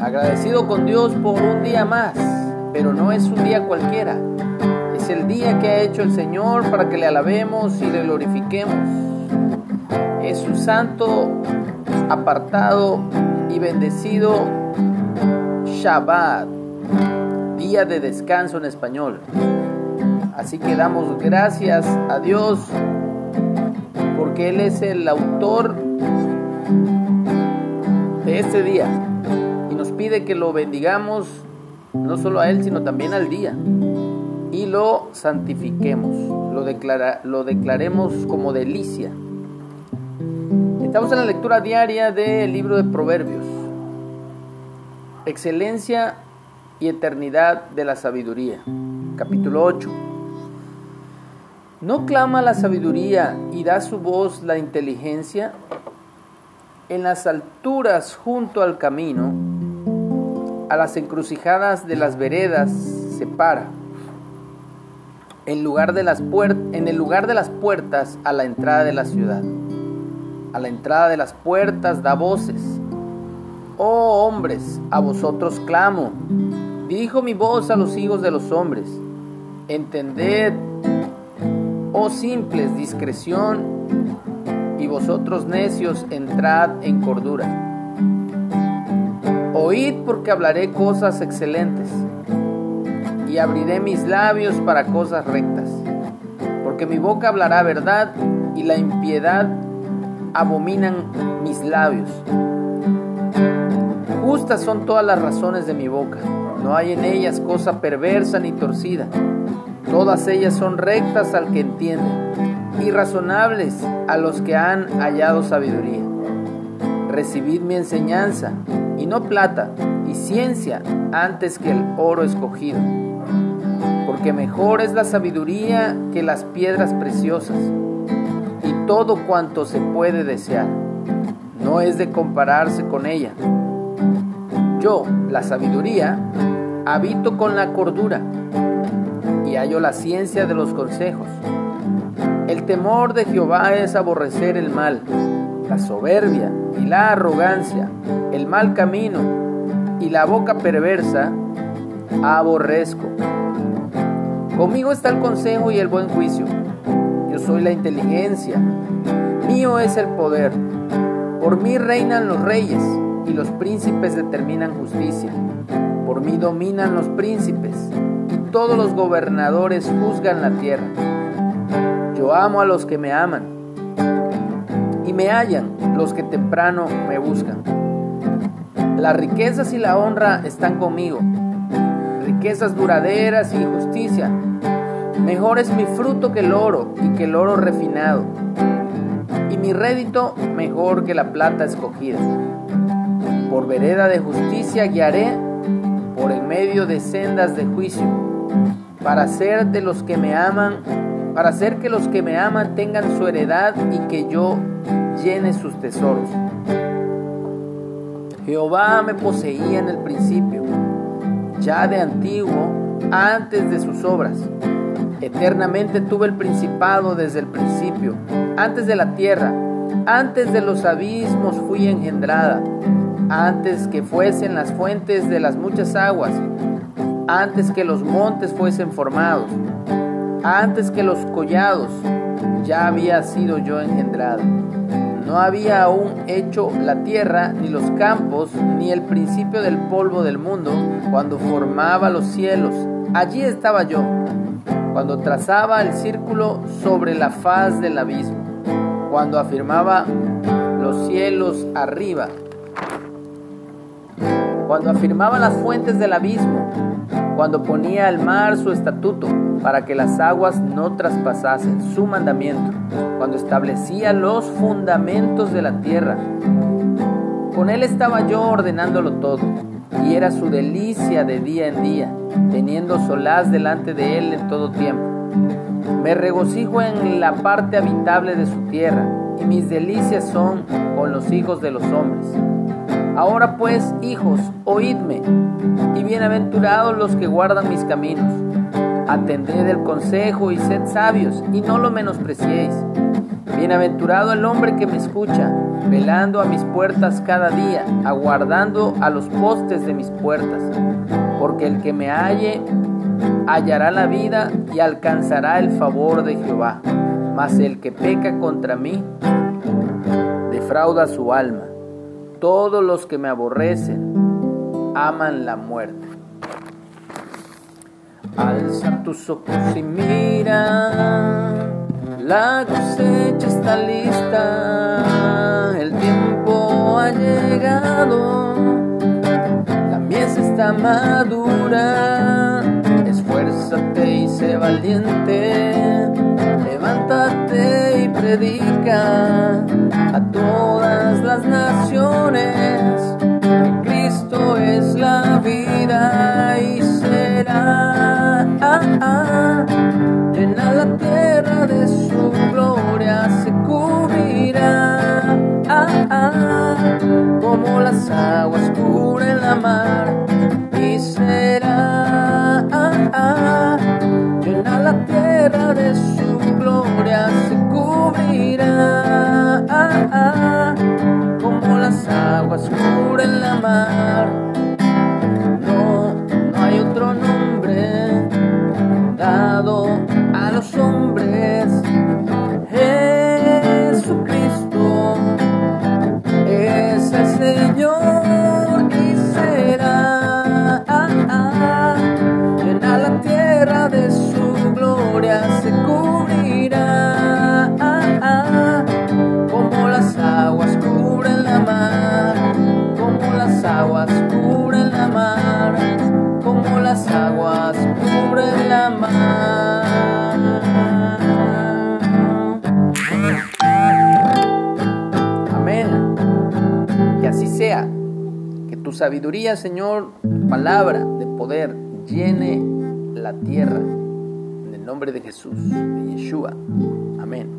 Agradecido con Dios por un día más, pero no es un día cualquiera. Es el día que ha hecho el Señor para que le alabemos y le glorifiquemos. Es su santo, apartado y bendecido Shabbat, día de descanso en español. Así que damos gracias a Dios porque Él es el autor este día y nos pide que lo bendigamos no solo a Él, sino también al día y lo santifiquemos, lo, declara, lo declaremos como delicia. Estamos en la lectura diaria del libro de Proverbios. Excelencia y eternidad de la sabiduría. Capítulo 8. ¿No clama la sabiduría y da su voz la inteligencia? En las alturas junto al camino, a las encrucijadas de las veredas se para. En, lugar de las en el lugar de las puertas a la entrada de la ciudad. A la entrada de las puertas da voces. Oh hombres, a vosotros clamo. Dirijo mi voz a los hijos de los hombres. Entended, oh simples, discreción y vosotros necios entrad en cordura. Oíd porque hablaré cosas excelentes y abriré mis labios para cosas rectas, porque mi boca hablará verdad y la impiedad abominan mis labios. Justas son todas las razones de mi boca, no hay en ellas cosa perversa ni torcida, todas ellas son rectas al que entiende y razonables a los que han hallado sabiduría. Recibid mi enseñanza, y no plata, y ciencia antes que el oro escogido, porque mejor es la sabiduría que las piedras preciosas, y todo cuanto se puede desear, no es de compararse con ella. Yo, la sabiduría, habito con la cordura, y hallo la ciencia de los consejos. Temor de Jehová es aborrecer el mal, la soberbia y la arrogancia, el mal camino y la boca perversa, aborrezco. Conmigo está el consejo y el buen juicio. Yo soy la inteligencia. Mío es el poder. Por mí reinan los reyes y los príncipes determinan justicia. Por mí dominan los príncipes y todos los gobernadores juzgan la tierra. Amo a los que me aman y me hallan los que temprano me buscan. Las riquezas y la honra están conmigo, riquezas duraderas y justicia. Mejor es mi fruto que el oro y que el oro refinado, y mi rédito mejor que la plata escogida. Por vereda de justicia guiaré por en medio de sendas de juicio, para ser de los que me aman para hacer que los que me aman tengan su heredad y que yo llene sus tesoros. Jehová me poseía en el principio, ya de antiguo, antes de sus obras. Eternamente tuve el principado desde el principio, antes de la tierra, antes de los abismos fui engendrada, antes que fuesen las fuentes de las muchas aguas, antes que los montes fuesen formados antes que los collados ya había sido yo engendrado. No había aún hecho la tierra, ni los campos, ni el principio del polvo del mundo, cuando formaba los cielos. Allí estaba yo, cuando trazaba el círculo sobre la faz del abismo, cuando afirmaba los cielos arriba, cuando afirmaba las fuentes del abismo, cuando ponía al mar su estatuto para que las aguas no traspasasen su mandamiento, cuando establecía los fundamentos de la tierra. Con él estaba yo ordenándolo todo, y era su delicia de día en día, teniendo solaz delante de él en todo tiempo. Me regocijo en la parte habitable de su tierra, y mis delicias son con los hijos de los hombres. Ahora pues, hijos, oídme, y bienaventurados los que guardan mis caminos Atended el consejo y sed sabios, y no lo menospreciéis. Bienaventurado el hombre que me escucha, velando a mis puertas cada día, aguardando a los postes de mis puertas, porque el que me halle hallará la vida y alcanzará el favor de Jehová. Mas el que peca contra mí, defrauda su alma. Todos los que me aborrecen aman la muerte. Alza tus ojos y mira, la cosecha está lista, el tiempo ha llegado, la mies está madura, esfuérzate y sé valiente, levántate y predica será llena la tierra de su gloria se cubrirá. Como las aguas cubren la mar sabiduría, Señor, palabra de poder, llene la tierra. En el nombre de Jesús, de Yeshua. Amén.